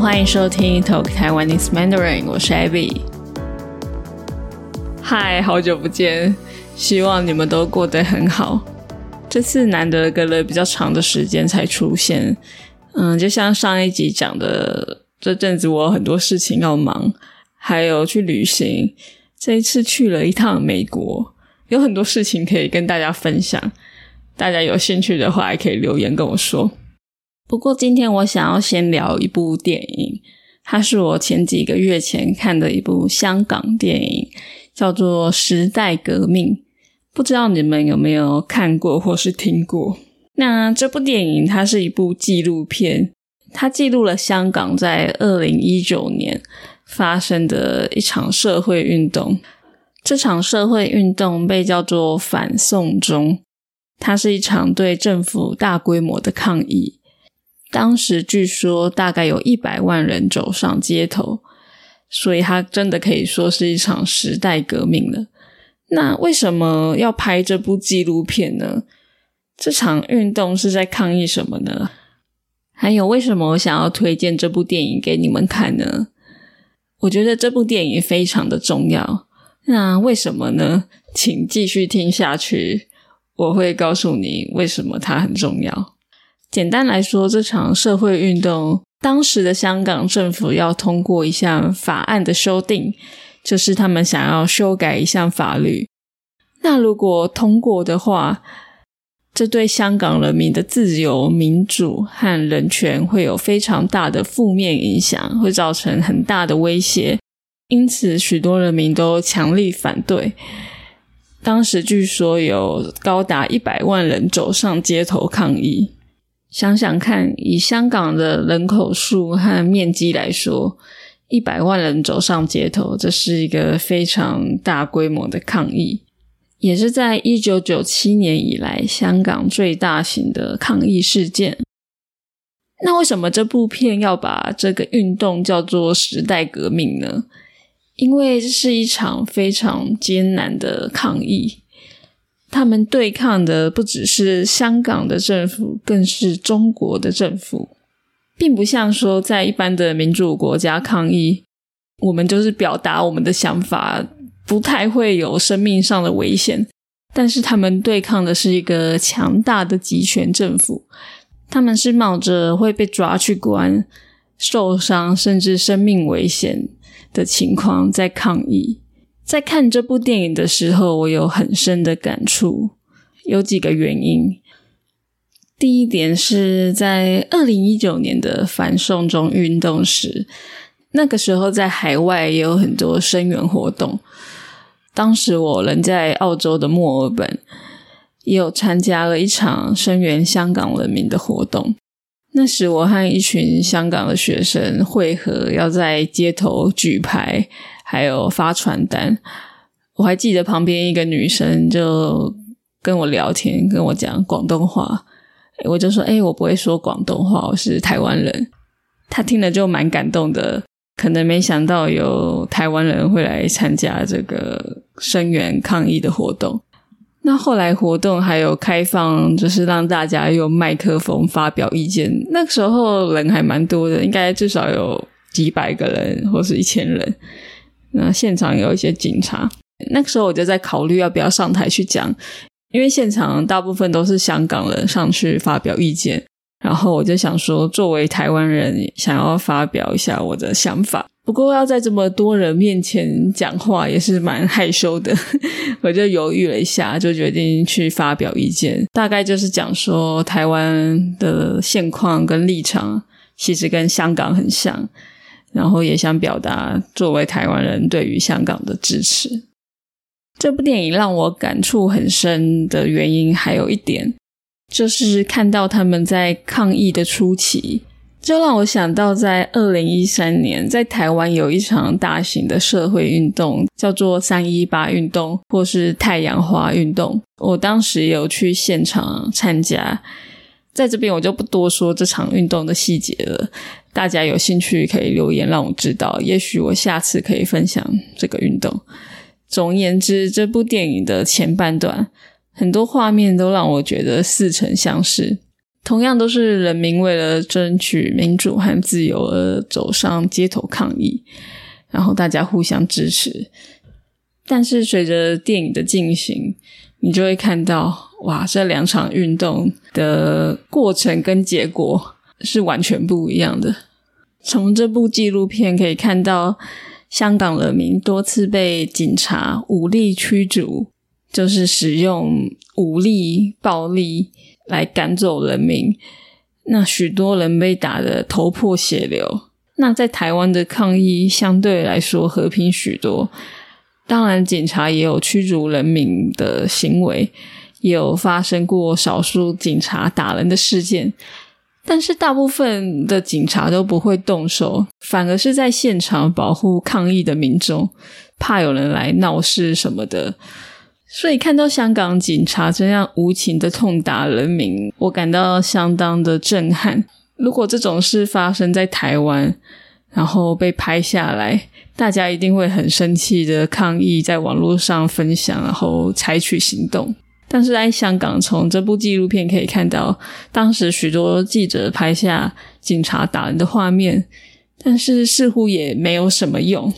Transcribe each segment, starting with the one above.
欢迎收听 Talk Taiwanese Mandarin，我是 Abby。嗨，好久不见，希望你们都过得很好。这次难得隔了比较长的时间才出现，嗯，就像上一集讲的，这阵子我有很多事情要忙，还有去旅行。这一次去了一趟美国，有很多事情可以跟大家分享。大家有兴趣的话，也可以留言跟我说。不过今天我想要先聊一部电影，它是我前几个月前看的一部香港电影，叫做《时代革命》。不知道你们有没有看过或是听过？那这部电影它是一部纪录片，它记录了香港在二零一九年发生的一场社会运动。这场社会运动被叫做“反送中”，它是一场对政府大规模的抗议。当时据说大概有一百万人走上街头，所以它真的可以说是一场时代革命了。那为什么要拍这部纪录片呢？这场运动是在抗议什么呢？还有为什么我想要推荐这部电影给你们看呢？我觉得这部电影非常的重要。那为什么呢？请继续听下去，我会告诉你为什么它很重要。简单来说，这场社会运动，当时的香港政府要通过一项法案的修订，就是他们想要修改一项法律。那如果通过的话，这对香港人民的自由、民主和人权会有非常大的负面影响，会造成很大的威胁。因此，许多人民都强力反对。当时据说有高达一百万人走上街头抗议。想想看，以香港的人口数和面积来说，一百万人走上街头，这是一个非常大规模的抗议，也是在一九九七年以来香港最大型的抗议事件。那为什么这部片要把这个运动叫做时代革命呢？因为这是一场非常艰难的抗议。他们对抗的不只是香港的政府，更是中国的政府，并不像说在一般的民主国家抗议，我们就是表达我们的想法，不太会有生命上的危险。但是他们对抗的是一个强大的集权政府，他们是冒着会被抓去关、受伤甚至生命危险的情况在抗议。在看这部电影的时候，我有很深的感触，有几个原因。第一点是在二零一九年的反送中运动时，那个时候在海外也有很多声援活动。当时我人在澳洲的墨尔本，也有参加了一场声援香港人民的活动。那时我和一群香港的学生会合，要在街头举牌。还有发传单，我还记得旁边一个女生就跟我聊天，跟我讲广东话，我就说：“哎，我不会说广东话，我是台湾人。”她听了就蛮感动的，可能没想到有台湾人会来参加这个声援抗议的活动。那后来活动还有开放，就是让大家用麦克风发表意见。那个时候人还蛮多的，应该至少有几百个人，或是一千人。那现场有一些警察，那个时候我就在考虑要不要上台去讲，因为现场大部分都是香港人上去发表意见，然后我就想说，作为台湾人，想要发表一下我的想法。不过要在这么多人面前讲话也是蛮害羞的，我就犹豫了一下，就决定去发表意见。大概就是讲说，台湾的现况跟立场其实跟香港很像。然后也想表达作为台湾人对于香港的支持。这部电影让我感触很深的原因还有一点，就是看到他们在抗议的初期，就让我想到在二零一三年在台湾有一场大型的社会运动，叫做三一八运动或是太阳花运动。我当时有去现场参加，在这边我就不多说这场运动的细节了。大家有兴趣可以留言让我知道，也许我下次可以分享这个运动。总言之，这部电影的前半段很多画面都让我觉得似曾相识。同样都是人民为了争取民主和自由而走上街头抗议，然后大家互相支持。但是随着电影的进行，你就会看到，哇，这两场运动的过程跟结果是完全不一样的。从这部纪录片可以看到，香港人民多次被警察武力驱逐，就是使用武力暴力。来赶走人民，那许多人被打得头破血流。那在台湾的抗议相对来说和平许多，当然警察也有驱逐人民的行为，也有发生过少数警察打人的事件，但是大部分的警察都不会动手，反而是在现场保护抗议的民众，怕有人来闹事什么的。所以看到香港警察这样无情的痛打人民，我感到相当的震撼。如果这种事发生在台湾，然后被拍下来，大家一定会很生气的抗议，在网络上分享，然后采取行动。但是在香港，从这部纪录片可以看到，当时许多记者拍下警察打人的画面，但是似乎也没有什么用。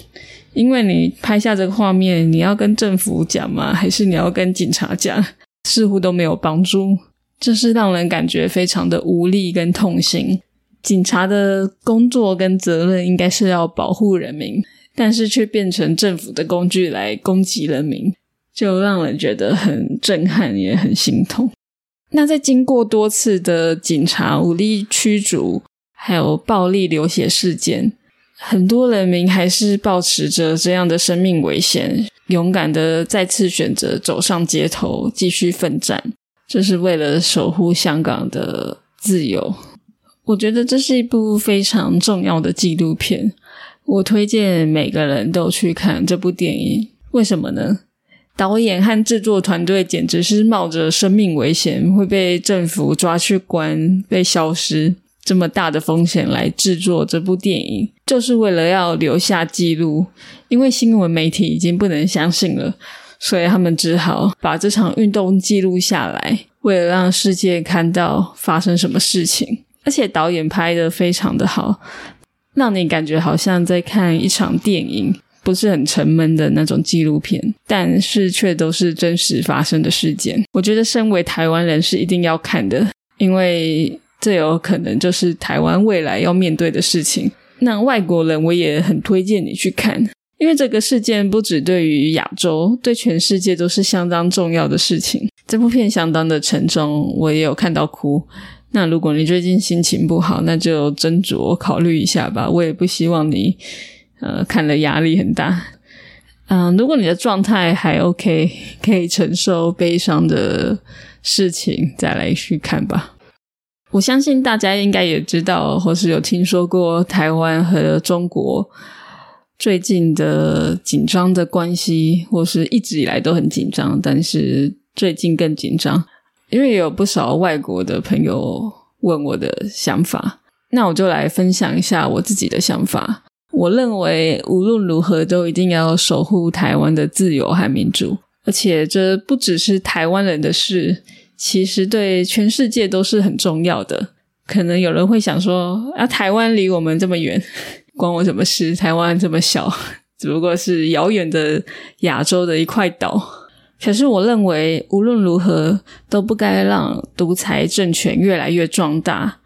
因为你拍下这个画面，你要跟政府讲吗？还是你要跟警察讲？似乎都没有帮助，这是让人感觉非常的无力跟痛心。警察的工作跟责任应该是要保护人民，但是却变成政府的工具来攻击人民，就让人觉得很震撼，也很心痛。那在经过多次的警察武力驱逐，还有暴力流血事件。很多人民还是保持着这样的生命危险，勇敢的再次选择走上街头，继续奋战，这是为了守护香港的自由。我觉得这是一部非常重要的纪录片，我推荐每个人都去看这部电影。为什么呢？导演和制作团队简直是冒着生命危险，会被政府抓去关，被消失。这么大的风险来制作这部电影，就是为了要留下记录。因为新闻媒体已经不能相信了，所以他们只好把这场运动记录下来，为了让世界看到发生什么事情。而且导演拍的非常的好，让你感觉好像在看一场电影，不是很沉闷的那种纪录片，但是却都是真实发生的事件。我觉得身为台湾人是一定要看的，因为。这有可能就是台湾未来要面对的事情。那外国人我也很推荐你去看，因为这个事件不只对于亚洲，对全世界都是相当重要的事情。这部片相当的沉重，我也有看到哭。那如果你最近心情不好，那就斟酌考虑一下吧。我也不希望你呃看了压力很大。嗯，如果你的状态还 OK，可以承受悲伤的事情，再来去看吧。我相信大家应该也知道，或是有听说过台湾和中国最近的紧张的关系，或是一直以来都很紧张，但是最近更紧张。因为有不少外国的朋友问我的想法，那我就来分享一下我自己的想法。我认为无论如何都一定要守护台湾的自由和民主，而且这不只是台湾人的事。其实对全世界都是很重要的。可能有人会想说：“啊，台湾离我们这么远，关我什么事？台湾这么小，只不过是遥远的亚洲的一块岛。”可是我认为，无论如何都不该让独裁政权越来越壮大。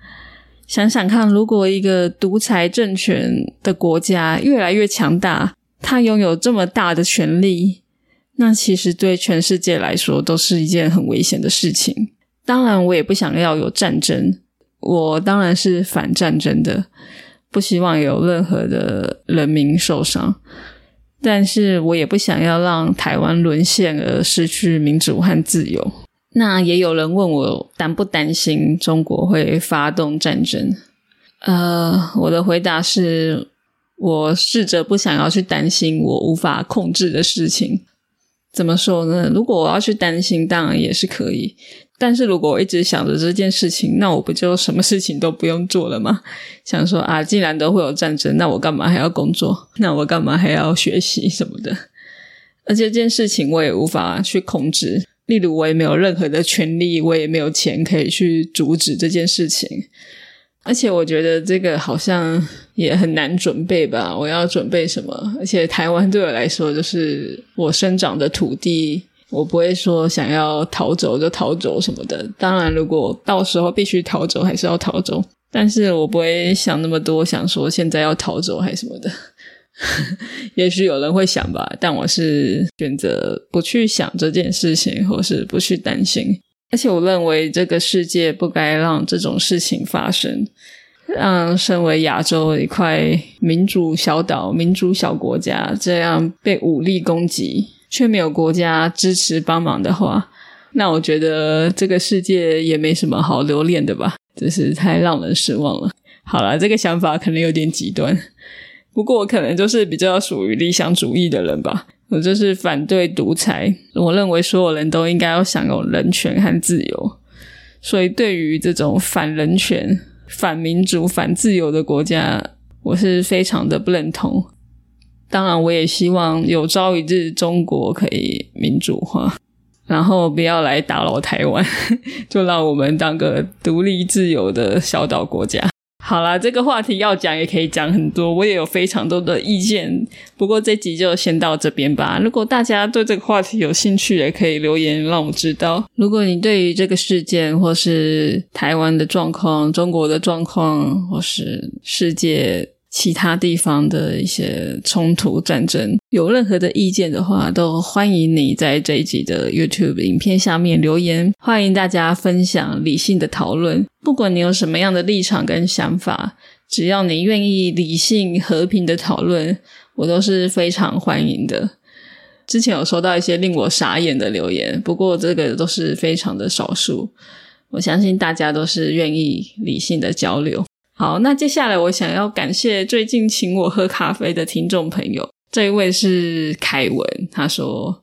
想想看，如果一个独裁政权的国家越来越强大，它拥有这么大的权力。那其实对全世界来说都是一件很危险的事情。当然，我也不想要有战争，我当然是反战争的，不希望有任何的人民受伤。但是我也不想要让台湾沦陷而失去民主和自由。那也有人问我担不担心中国会发动战争？呃，我的回答是我试着不想要去担心我无法控制的事情。怎么说呢？如果我要去担心，当然也是可以。但是如果我一直想着这件事情，那我不就什么事情都不用做了吗？想说啊，既然都会有战争，那我干嘛还要工作？那我干嘛还要学习什么的？而且这件事情我也无法去控制，例如，我也没有任何的权利，我也没有钱可以去阻止这件事情。而且，我觉得这个好像也很难准备吧？我要准备什么？而且，台湾对我来说就是我生长的土地，我不会说想要逃走就逃走什么的。当然，如果到时候必须逃走，还是要逃走。但是我不会想那么多，想说现在要逃走还是什么的。也许有人会想吧，但我是选择不去想这件事情，或是不去担心。而且我认为这个世界不该让这种事情发生，让身为亚洲一块民主小岛、民主小国家这样被武力攻击，却没有国家支持帮忙的话，那我觉得这个世界也没什么好留恋的吧，真是太让人失望了。好了，这个想法可能有点极端。不过我可能就是比较属于理想主义的人吧，我就是反对独裁，我认为所有人都应该要享有人权和自由，所以对于这种反人权、反民主、反自由的国家，我是非常的不认同。当然，我也希望有朝一日中国可以民主化，然后不要来打扰台湾，就让我们当个独立自由的小岛国家。好啦，这个话题要讲也可以讲很多，我也有非常多的意见。不过这集就先到这边吧。如果大家对这个话题有兴趣，也可以留言让我知道。如果你对于这个事件，或是台湾的状况、中国的状况，或是世界，其他地方的一些冲突战争，有任何的意见的话，都欢迎你在这一集的 YouTube 影片下面留言。欢迎大家分享理性的讨论，不管你有什么样的立场跟想法，只要你愿意理性和平的讨论，我都是非常欢迎的。之前有收到一些令我傻眼的留言，不过这个都是非常的少数。我相信大家都是愿意理性的交流。好，那接下来我想要感谢最近请我喝咖啡的听众朋友，这一位是凯文，他说：“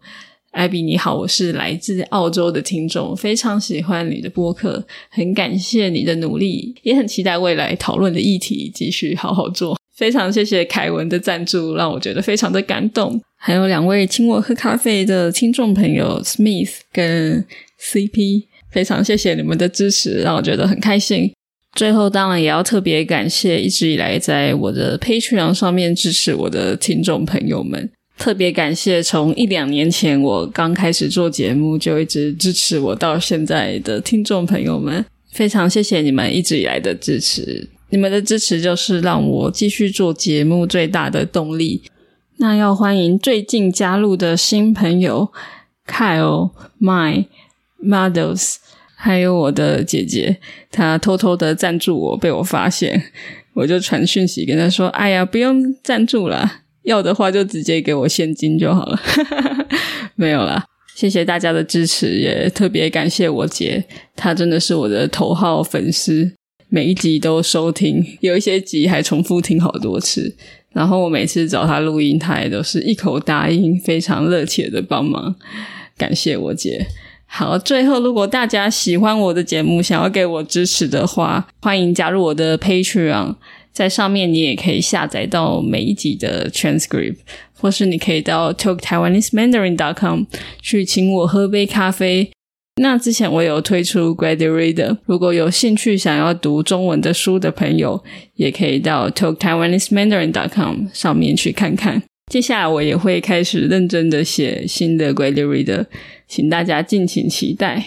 艾比你好，我是来自澳洲的听众，非常喜欢你的播客，很感谢你的努力，也很期待未来讨论的议题继续好好做。非常谢谢凯文的赞助，让我觉得非常的感动。还有两位请我喝咖啡的听众朋友 Smith 跟 CP，非常谢谢你们的支持，让我觉得很开心。”最后，当然也要特别感谢一直以来在我的 Patreon 上面支持我的听众朋友们。特别感谢从一两年前我刚开始做节目就一直支持我到现在的听众朋友们，非常谢谢你们一直以来的支持。你们的支持就是让我继续做节目最大的动力。那要欢迎最近加入的新朋友 Kyle、My、Models。还有我的姐姐，她偷偷的赞助我，被我发现，我就传讯息跟她说：“哎呀，不用赞助了，要的话就直接给我现金就好了。”没有啦，谢谢大家的支持，也特别感谢我姐，她真的是我的头号粉丝，每一集都收听，有一些集还重复听好多次。然后我每次找她录音，她也都是一口答应，非常热切的帮忙，感谢我姐。好，最后，如果大家喜欢我的节目，想要给我支持的话，欢迎加入我的 Patreon，在上面你也可以下载到每一集的 transcript，或是你可以到 talktaiwanesemandarin.com 去请我喝杯咖啡。那之前我有推出 Grady Reader，如果有兴趣想要读中文的书的朋友，也可以到 talktaiwanesemandarin.com 上面去看看。接下来我也会开始认真的写新的 Grady Reader。请大家敬请期待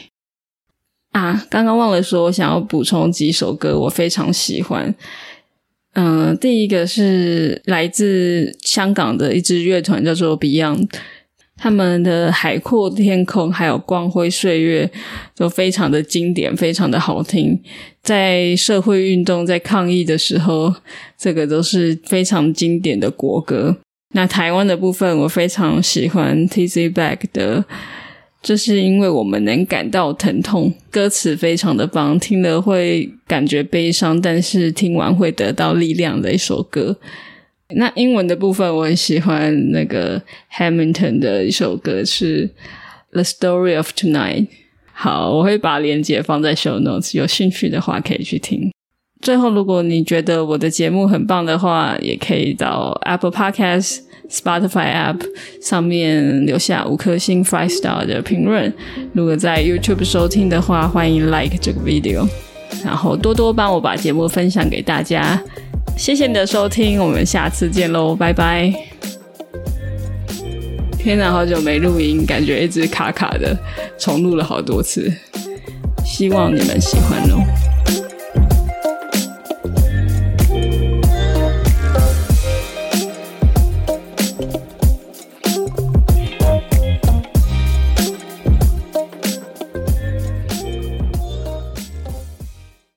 啊！刚刚忘了说，我想要补充几首歌，我非常喜欢。嗯，第一个是来自香港的一支乐团，叫做 Beyond，他们的《海阔天空》还有《光辉岁月》都非常的经典，非常的好听。在社会运动、在抗议的时候，这个都是非常经典的国歌。那台湾的部分，我非常喜欢 T Z Back 的。这是因为我们能感到疼痛，歌词非常的棒，听了会感觉悲伤，但是听完会得到力量的一首歌。那英文的部分我很喜欢那个 Hamilton 的一首歌是《The Story of Tonight》。好，我会把链接放在 Show Notes，有兴趣的话可以去听。最后，如果你觉得我的节目很棒的话，也可以到 Apple Podcast。Spotify App 上面留下五颗星 Five Star 的评论。如果在 YouTube 收听的话，欢迎 Like 这个 video，然后多多帮我把节目分享给大家。谢谢你的收听，我们下次见喽，拜拜。天哪，好久没录音，感觉一直卡卡的，重录了好多次。希望你们喜欢哦。